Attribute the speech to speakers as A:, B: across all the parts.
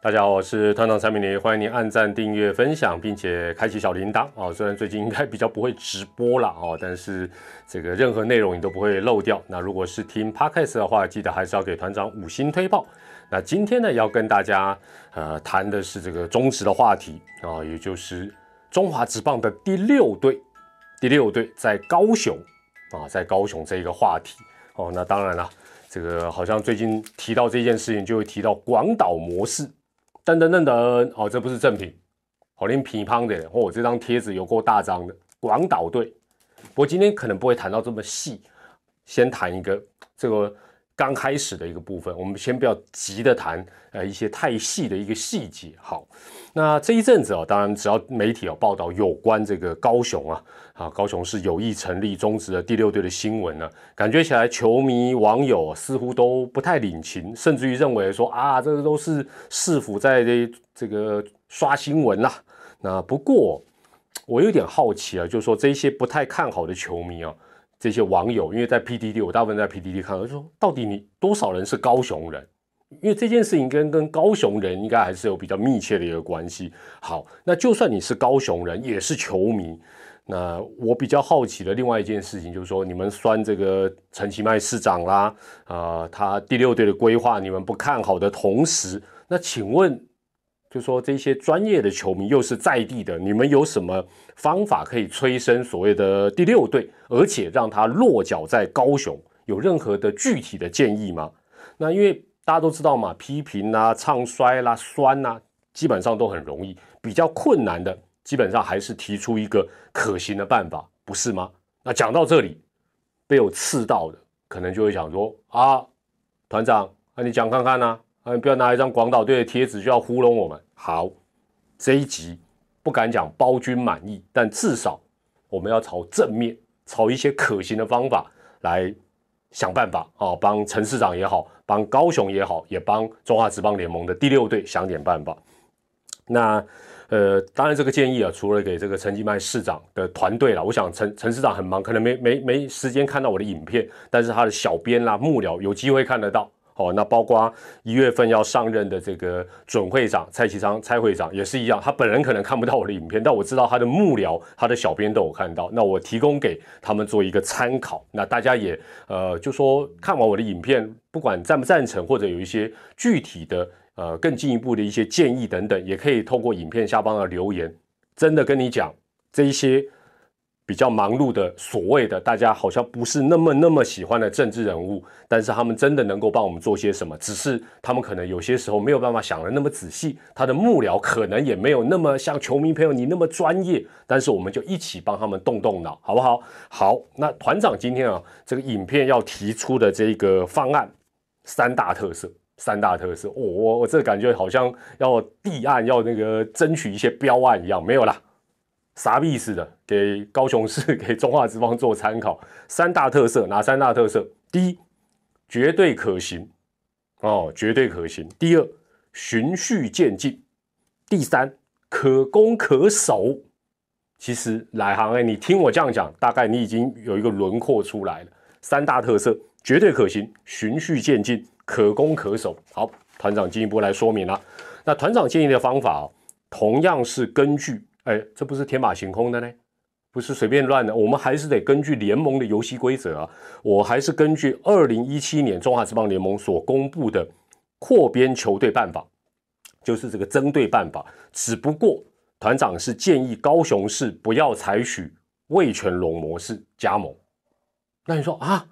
A: 大家好，我是团长蔡明林，欢迎您按赞、订阅、分享，并且开启小铃铛哦。虽然最近应该比较不会直播了哦，但是这个任何内容你都不会漏掉。那如果是听 podcast 的话，记得还是要给团长五星推报。那今天呢，要跟大家呃谈的是这个中职的话题啊，也就是中华职棒的第六队，第六队在高雄啊，在高雄这一个话题哦。那当然了，这个好像最近提到这件事情，就会提到广岛模式。噔噔噔噔，哦，这不是正品，好连乒乓的，哦，这张贴纸有够大张的，广岛队。不过今天可能不会谈到这么细，先谈一个这个。刚开始的一个部分，我们先不要急的谈，呃，一些太细的一个细节。好，那这一阵子啊，当然只要媒体有报道有关这个高雄啊，啊，高雄是有意成立中职的第六队的新闻呢，感觉起来球迷网友似乎都不太领情，甚至于认为说啊，这个都是市府在这这个刷新闻啦。那不过我有点好奇啊，就是说这些不太看好的球迷啊。这些网友，因为在 PDD，我大部分在 PDD 看到，就说到底你多少人是高雄人？因为这件事情跟跟高雄人应该还是有比较密切的一个关系。好，那就算你是高雄人，也是球迷，那我比较好奇的另外一件事情就是说，你们酸这个陈其迈市长啦，啊，他第六队的规划你们不看好的同时，那请问？就说这些专业的球迷又是在地的，你们有什么方法可以催生所谓的第六队，而且让他落脚在高雄？有任何的具体的建议吗？那因为大家都知道嘛，批评啦、唱衰啦、酸呐，基本上都很容易。比较困难的，基本上还是提出一个可行的办法，不是吗？那讲到这里，被我刺到的，可能就会想说啊，团长，那你讲看看呢？嗯，不要拿一张广岛队的贴纸就要糊弄我们。好，这一集不敢讲包君满意，但至少我们要朝正面，朝一些可行的方法来想办法啊，帮陈市长也好，帮高雄也好，也帮中华职棒联盟的第六队想点办法。那呃，当然这个建议啊，除了给这个陈吉迈市长的团队了，我想陈陈市长很忙，可能没没没时间看到我的影片，但是他的小编啦、幕僚有机会看得到。哦，那包括一月份要上任的这个准会长蔡其昌蔡会长也是一样，他本人可能看不到我的影片，但我知道他的幕僚、他的小编都有看到。那我提供给他们做一个参考。那大家也呃，就说看完我的影片，不管赞不赞成，或者有一些具体的呃更进一步的一些建议等等，也可以透过影片下方的留言，真的跟你讲这一些。比较忙碌的所谓的大家好像不是那么那么喜欢的政治人物，但是他们真的能够帮我们做些什么？只是他们可能有些时候没有办法想的那么仔细，他的幕僚可能也没有那么像球迷朋友你那么专业，但是我们就一起帮他们动动脑，好不好？好，那团长今天啊，这个影片要提出的这个方案，三大特色，三大特色，我我我这感觉好像要立案，要那个争取一些标案一样，没有啦。啥意思的？给高雄市、给中华之邦做参考。三大特色，哪三大特色？第一，绝对可行，哦，绝对可行。第二，循序渐进。第三，可攻可守。其实来行哎，你听我这样讲，大概你已经有一个轮廓出来了。三大特色，绝对可行，循序渐进，可攻可守。好，团长进一步来说明了。那团长建议的方法，同样是根据。哎，这不是天马行空的呢，不是随便乱的，我们还是得根据联盟的游戏规则啊。我还是根据二零一七年中华职棒联盟所公布的扩编球队办法，就是这个针对办法。只不过团长是建议高雄市不要采取魏全龙模式加盟。那你说啊，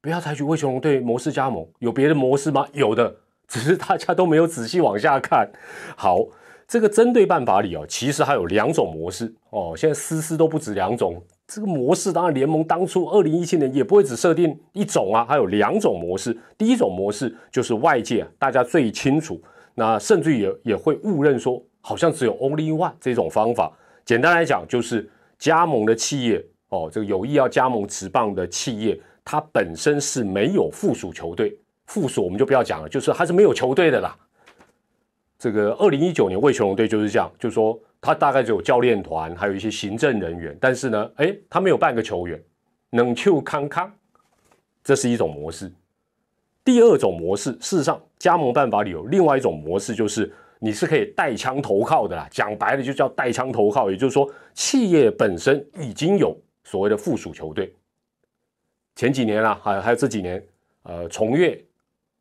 A: 不要采取魏全龙队模式加盟，有别的模式吗？有的，只是大家都没有仔细往下看。好。这个针对办法里哦，其实还有两种模式哦。现在思思都不止两种，这个模式当然联盟当初二零一七年也不会只设定一种啊，还有两种模式。第一种模式就是外界大家最清楚，那甚至也也会误认说好像只有 only one 这种方法。简单来讲，就是加盟的企业哦，这个有意要加盟职棒的企业，它本身是没有附属球队，附属我们就不要讲了，就是它是没有球队的啦。这个二零一九年魏球龙队就是这样，就是说他大概只有教练团，还有一些行政人员，但是呢，哎，他没有半个球员，冷球康康，这是一种模式。第二种模式，事实上加盟办法里有另外一种模式，就是你是可以带枪投靠的啦。讲白了就叫带枪投靠，也就是说企业本身已经有所谓的附属球队。前几年啦，还还有这几年，呃，崇越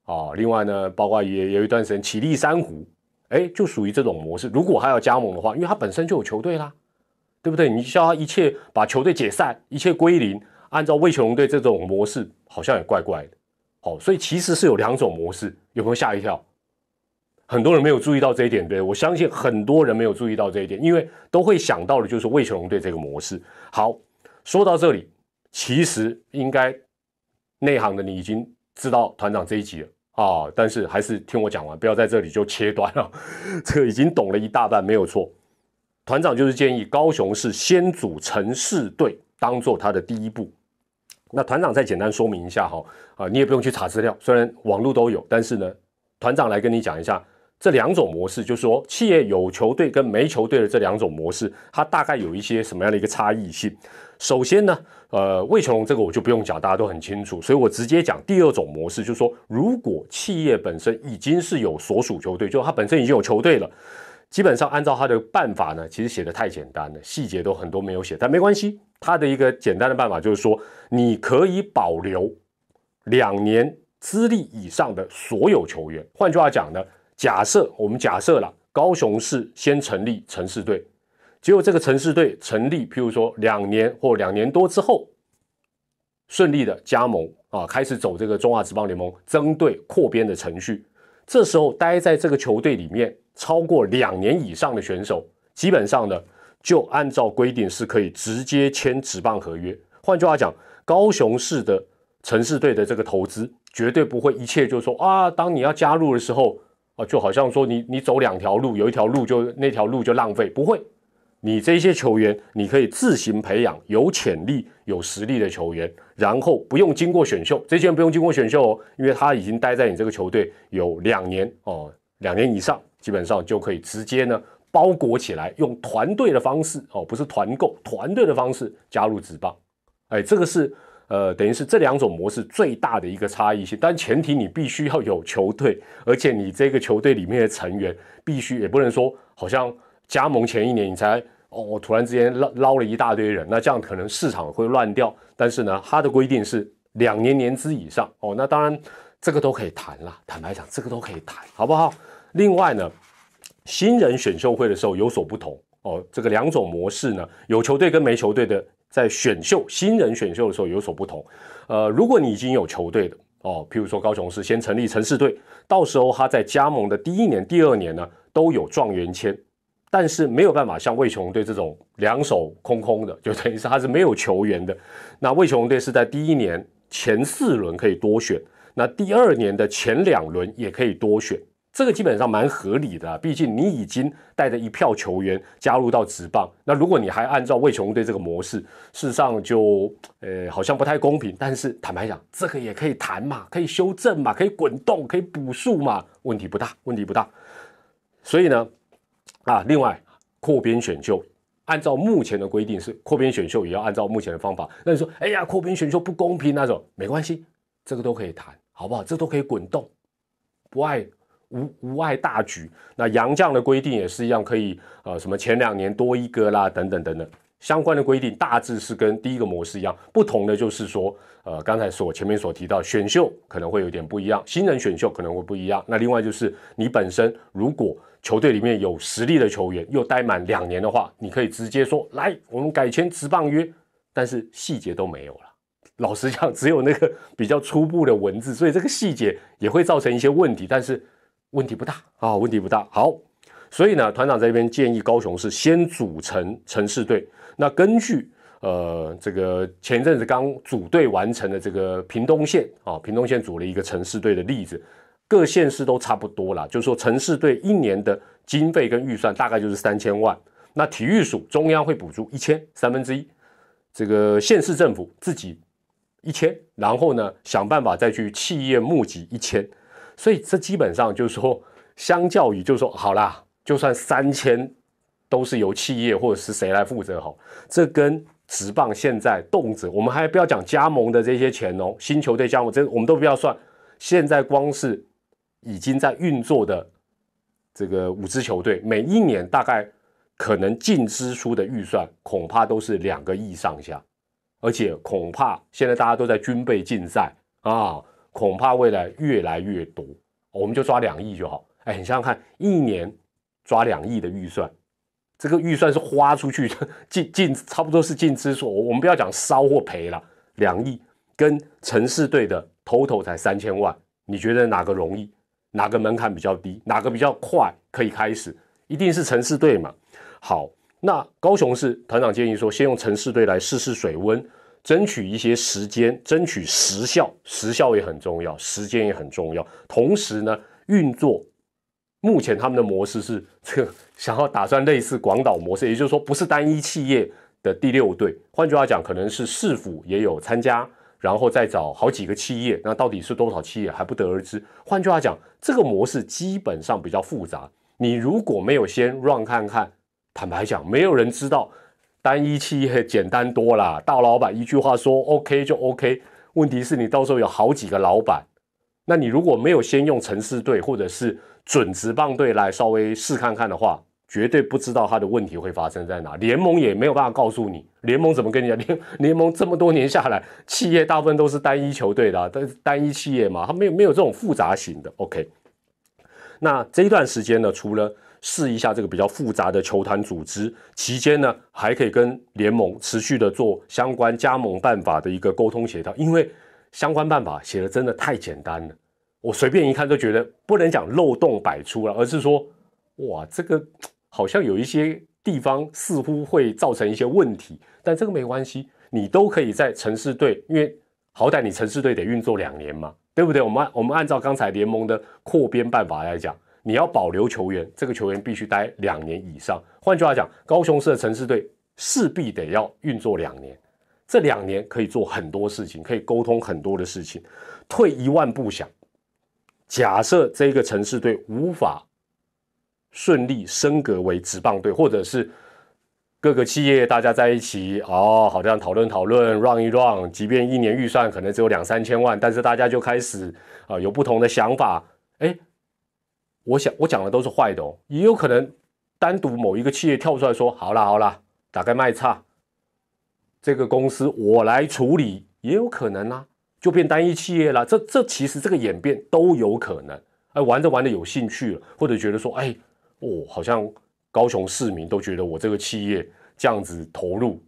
A: 啊，另外呢，包括也有一段时间启立珊瑚，哎，就属于这种模式。如果他要加盟的话，因为他本身就有球队啦，对不对？你叫他一切把球队解散，一切归零，按照魏球龙队这种模式，好像也怪怪的。好，所以其实是有两种模式，有没有吓一跳？很多人没有注意到这一点，对我相信很多人没有注意到这一点，因为都会想到的就是魏球龙队这个模式。好，说到这里。其实应该内行的你已经知道团长这一集了啊，但是还是听我讲完，不要在这里就切断了。这个已经懂了一大半，没有错。团长就是建议高雄市先组城市队，当做他的第一步。那团长再简单说明一下哈，啊，你也不用去查资料，虽然网络都有，但是呢，团长来跟你讲一下这两种模式，就是说企业有球队跟没球队的这两种模式，它大概有一些什么样的一个差异性。首先呢。呃，魏琼龙这个我就不用讲，大家都很清楚，所以我直接讲第二种模式，就是说，如果企业本身已经是有所属球队，就它本身已经有球队了，基本上按照它的办法呢，其实写的太简单了，细节都很多没有写，但没关系，它的一个简单的办法就是说，你可以保留两年资历以上的所有球员。换句话讲呢，假设我们假设了高雄市先成立城市队。结果这个城市队成立，譬如说两年或两年多之后，顺利的加盟啊，开始走这个中华职棒联盟增队扩编的程序。这时候待在这个球队里面超过两年以上的选手，基本上呢，就按照规定是可以直接签职棒合约。换句话讲，高雄市的城市队的这个投资绝对不会一切就说啊，当你要加入的时候啊，就好像说你你走两条路，有一条路就那条路就浪费，不会。你这些球员，你可以自行培养有潜力、有实力的球员，然后不用经过选秀，这些人不用经过选秀哦，因为他已经待在你这个球队有两年哦，两年以上，基本上就可以直接呢包裹起来，用团队的方式哦，不是团购，团队的方式加入职棒。哎，这个是呃，等于是这两种模式最大的一个差异性，但前提你必须要有球队，而且你这个球队里面的成员必须也不能说好像加盟前一年你才。哦，突然之间捞捞了一大堆人，那这样可能市场会乱掉。但是呢，它的规定是两年年资以上哦，那当然这个都可以谈啦。坦白讲，这个都可以谈，好不好？另外呢，新人选秀会的时候有所不同哦，这个两种模式呢，有球队跟没球队的在选秀新人选秀的时候有所不同。呃，如果你已经有球队的哦，譬如说高雄市先成立城市队，到时候他在加盟的第一年、第二年呢，都有状元签。但是没有办法像魏琼队这种两手空空的，就等于是他是没有球员的。那魏琼队是在第一年前四轮可以多选，那第二年的前两轮也可以多选，这个基本上蛮合理的。毕竟你已经带着一票球员加入到职棒，那如果你还按照魏琼队这个模式，事实上就呃好像不太公平。但是坦白讲，这个也可以谈嘛，可以修正嘛，可以滚动，可以补数嘛，问题不大，问题不大。所以呢。啊，另外扩编选秀，按照目前的规定是扩编选秀也要按照目前的方法。那你说，哎呀，扩编选秀不公平那种，没关系，这个都可以谈，好不好？这都可以滚动，不爱无无碍大局。那杨将的规定也是一样，可以呃什么前两年多一个啦，等等等等，相关的规定大致是跟第一个模式一样，不同的就是说，呃，刚才所前面所提到选秀可能会有点不一样，新人选秀可能会不一样。那另外就是你本身如果球队里面有实力的球员，又待满两年的话，你可以直接说来，我们改签职棒约，但是细节都没有了。老实讲，只有那个比较初步的文字，所以这个细节也会造成一些问题，但是问题不大啊，问题不大。好，所以呢，团长这边建议高雄是先组成城市队。那根据呃这个前阵子刚组队完成的这个屏东县啊，屏东县组了一个城市队的例子。各县市都差不多啦，就是说城市队一年的经费跟预算大概就是三千万，那体育署中央会补助一千三分之一，这个县市政府自己一千，然后呢想办法再去企业募集一千，所以这基本上就是说，相较于就是说好啦，就算三千都是由企业或者是谁来负责好，这跟职棒现在动辄我们还不要讲加盟的这些钱哦，新球队加盟这我们都不要算，现在光是。已经在运作的这个五支球队，每一年大概可能净支出的预算恐怕都是两个亿上下，而且恐怕现在大家都在军备竞赛啊，恐怕未来越来越多，我们就抓两亿就好。哎，你想想看，一年抓两亿的预算。这个预算是花出去，进进差不多是净支出。我们不要讲烧或赔了，两亿跟城市队的 total 才三千万，你觉得哪个容易？哪个门槛比较低？哪个比较快可以开始？一定是城市队嘛。好，那高雄市团长建议说，先用城市队来试试水温，争取一些时间，争取时效，时效也很重要，时间也很重要。同时呢，运作。目前他们的模式是这个，想要打算类似广岛模式，也就是说不是单一企业的第六队，换句话讲，可能是市府也有参加，然后再找好几个企业，那到底是多少企业还不得而知。换句话讲，这个模式基本上比较复杂。你如果没有先 run 看看，坦白讲，没有人知道单一企业简单多啦。大老板一句话说 OK 就 OK，问题是你到时候有好几个老板，那你如果没有先用城市队或者是准职棒队来稍微试看看的话，绝对不知道他的问题会发生在哪。联盟也没有办法告诉你，联盟怎么跟你讲？联联盟这么多年下来，企业大部分都是单一球队的，但是单一企业嘛，它没有没有这种复杂型的。OK，那这一段时间呢，除了试一下这个比较复杂的球团组织，期间呢，还可以跟联盟持续的做相关加盟办法的一个沟通协调，因为相关办法写的真的太简单了。我随便一看都觉得不能讲漏洞百出了，而是说，哇，这个好像有一些地方似乎会造成一些问题，但这个没关系，你都可以在城市队，因为好歹你城市队得运作两年嘛，对不对？我们我们按照刚才联盟的扩编办法来讲，你要保留球员，这个球员必须待两年以上。换句话讲，高雄市的城市队势必得要运作两年，这两年可以做很多事情，可以沟通很多的事情。退一万步想。假设这个城市队无法顺利升格为职棒队，或者是各个企业大家在一起哦，好像讨论讨论，run 一 run，即便一年预算可能只有两三千万，但是大家就开始啊有不同的想法。哎，我想我讲的都是坏的哦，也有可能单独某一个企业跳出来说，好啦好啦，打开卖差，这个公司我来处理，也有可能啊。就变单一企业了，这这其实这个演变都有可能。哎，玩着玩着有兴趣了，或者觉得说，哎，哦，好像高雄市民都觉得我这个企业这样子投入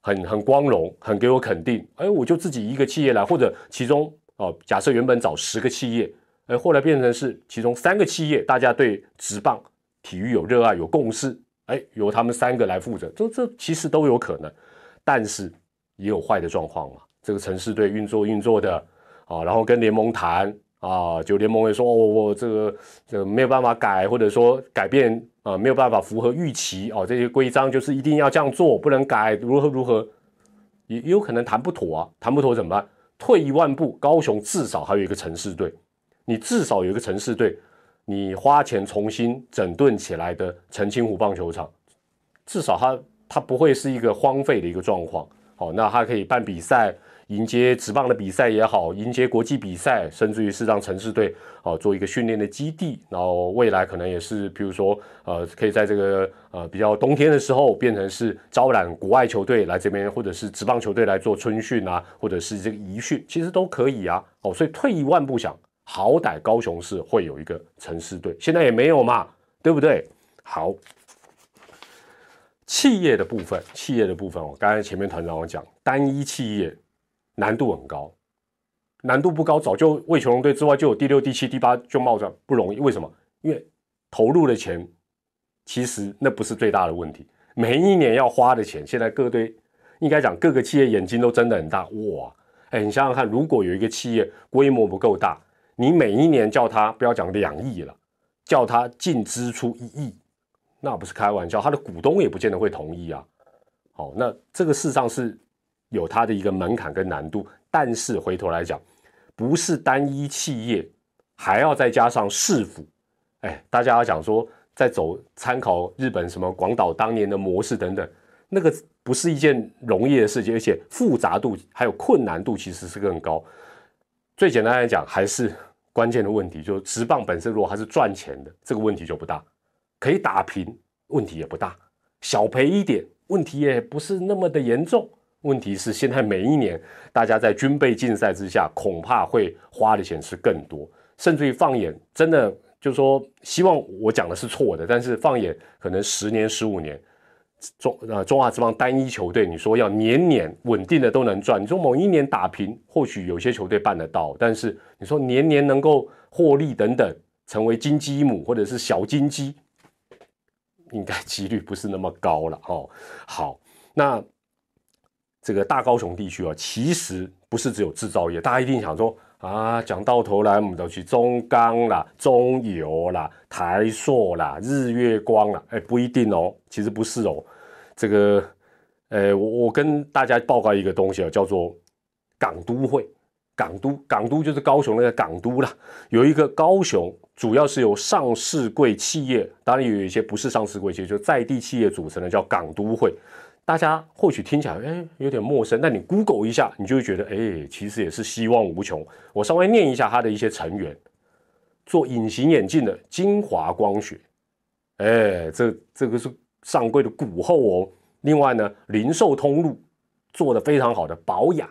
A: 很很光荣，很给我肯定。哎，我就自己一个企业来，或者其中哦，假设原本找十个企业，哎，后来变成是其中三个企业，大家对职棒体育有热爱、有共识，哎，由他们三个来负责，这这其实都有可能。但是也有坏的状况嘛。这个城市队运作运作的啊，然后跟联盟谈啊，就联盟会说哦，我这个这个没有办法改，或者说改变啊，没有办法符合预期哦，这些规章就是一定要这样做，不能改，如何如何，也也有可能谈不妥啊，谈不妥怎么办？退一万步，高雄至少还有一个城市队，你至少有一个城市队，你花钱重新整顿起来的澄清湖棒球场，至少它它不会是一个荒废的一个状况，好，那它可以办比赛。迎接职棒的比赛也好，迎接国际比赛，甚至于是让城市队哦做一个训练的基地，然后未来可能也是，比如说呃，可以在这个呃比较冬天的时候，变成是招揽国外球队来这边，或者是职棒球队来做春训啊，或者是这个移训，其实都可以啊。哦，所以退一万步想，好歹高雄市会有一个城市队，现在也没有嘛，对不对？好，企业的部分，企业的部分，我刚才前面团长我讲，单一企业。难度很高，难度不高，早就为球龙队之外就有第六、第七、第八就冒着不容易。为什么？因为投入的钱其实那不是最大的问题。每一年要花的钱，现在各队应该讲各个企业眼睛都睁得很大。哇，哎，你想想看，如果有一个企业规模不够大，你每一年叫他不要讲两亿了，叫他净支出一亿，那不是开玩笑，他的股东也不见得会同意啊。好，那这个事实上是。有它的一个门槛跟难度，但是回头来讲，不是单一企业，还要再加上市府，哎，大家要讲说，在走参考日本什么广岛当年的模式等等，那个不是一件容易的事情，而且复杂度还有困难度其实是更高。最简单来讲，还是关键的问题，就是职棒本身如果它是赚钱的，这个问题就不大，可以打平，问题也不大，小赔一点，问题也不是那么的严重。问题是现在每一年大家在军备竞赛之下，恐怕会花的钱是更多，甚至于放眼真的就是说，希望我讲的是错的，但是放眼可能十年、十五年，中呃中华职棒单一球队，你说要年年稳定的都能赚，你说某一年打平，或许有些球队办得到，但是你说年年能够获利等等，成为金鸡母或者是小金鸡，应该几率不是那么高了哦。好，那。这个大高雄地区啊，其实不是只有制造业，大家一定想说啊，讲到头来我们都去中钢啦、中油啦、台塑啦、日月光啦，哎，不一定哦，其实不是哦。这个，呃，我我跟大家报告一个东西啊，叫做港都会，港都港都就是高雄那个港都啦，有一个高雄，主要是由上市贵企业，当然有一些不是上市贵企业，就在地企业组成的，叫港都会。大家或许听起来哎有点陌生，但你 Google 一下，你就会觉得哎，其实也是希望无穷。我稍微念一下它的一些成员：做隐形眼镜的精华光学，哎，这这个是上柜的股后哦。另外呢，零售通路做的非常好的保养，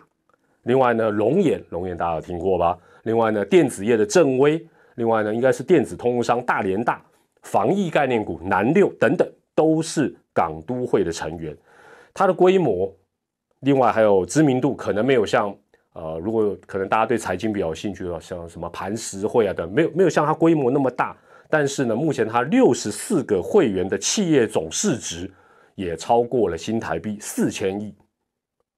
A: 另外呢，龙眼龙眼大家有听过吧？另外呢，电子业的正威，另外呢，应该是电子通路商大连大，防疫概念股南六等等，都是港都会的成员。它的规模，另外还有知名度，可能没有像呃，如果可能大家对财经比较有兴趣的话，像什么磐石会啊等，没有没有像它规模那么大。但是呢，目前它六十四个会员的企业总市值也超过了新台币四千亿。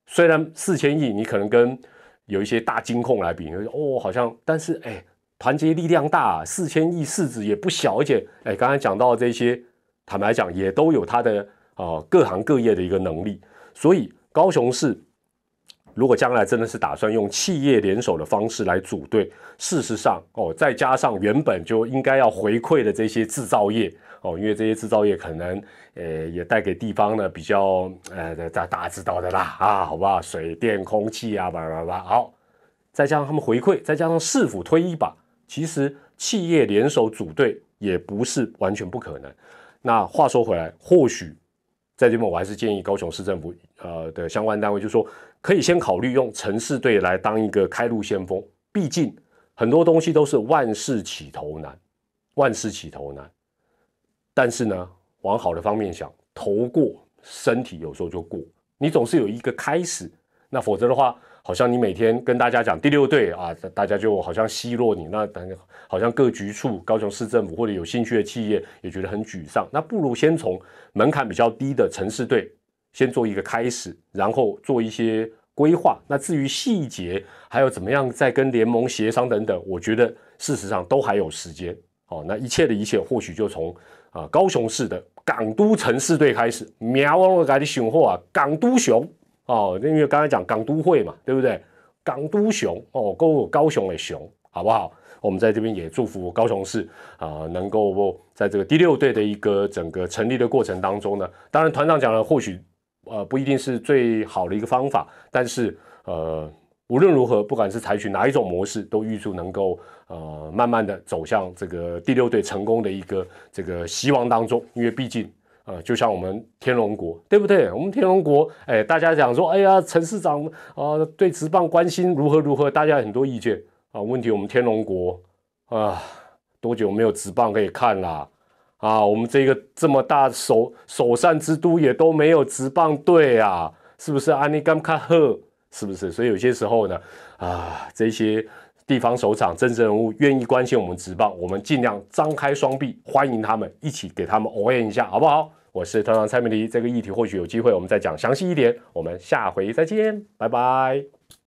A: 虽然四千亿你可能跟有一些大金控来比，哦，好像，但是哎，团结力量大，四千亿市值也不小，而且哎，刚才讲到这些，坦白讲也都有它的。啊，各行各业的一个能力，所以高雄市如果将来真的是打算用企业联手的方式来组队，事实上哦，再加上原本就应该要回馈的这些制造业哦，因为这些制造业可能呃也带给地方呢比较呃大大家知道的啦啊，好吧？水电空气啊，叭叭叭，好，再加上他们回馈，再加上市府推一把，其实企业联手组队也不是完全不可能。那话说回来，或许。在这边，我还是建议高雄市政府呃的相关单位，就说可以先考虑用城市队来当一个开路先锋。毕竟很多东西都是万事起头难，万事起头难。但是呢，往好的方面想，头过身体有时候就过，你总是有一个开始。那否则的话，好像你每天跟大家讲第六队啊，大家就好像奚落你。那等好像各局处、高雄市政府或者有兴趣的企业也觉得很沮丧。那不如先从门槛比较低的城市队先做一个开始，然后做一些规划。那至于细节还有怎么样再跟联盟协商等等，我觉得事实上都还有时间。哦，那一切的一切或许就从啊高雄市的港都城市队开始。喵我给你雄货啊，港都熊。哦，因为刚才讲港都会嘛，对不对？港都熊哦，高高雄的熊，好不好？我们在这边也祝福高雄市啊，能够在这个第六队的一个整个成立的过程当中呢，当然团长讲了，或许呃不一定是最好的一个方法，但是呃无论如何，不管是采取哪一种模式，都预祝能够呃慢慢的走向这个第六队成功的一个这个希望当中，因为毕竟。啊，就像我们天龙国，对不对？我们天龙国，哎，大家讲说，哎呀，陈市长啊，对职棒关心如何如何，大家很多意见啊。问题我们天龙国啊，多久没有职棒可以看啦？啊，我们这个这么大首首善之都也都没有职棒队啊，是不是？安尼甘卡赫，是不是？所以有些时候呢，啊，这些地方首长、政治人物愿意关心我们职棒，我们尽量张开双臂欢迎他们，一起给他们応援一下，好不好？我是团长蔡明黎，这个议题或许有机会我们再讲详细一点。我们下回再见，拜拜。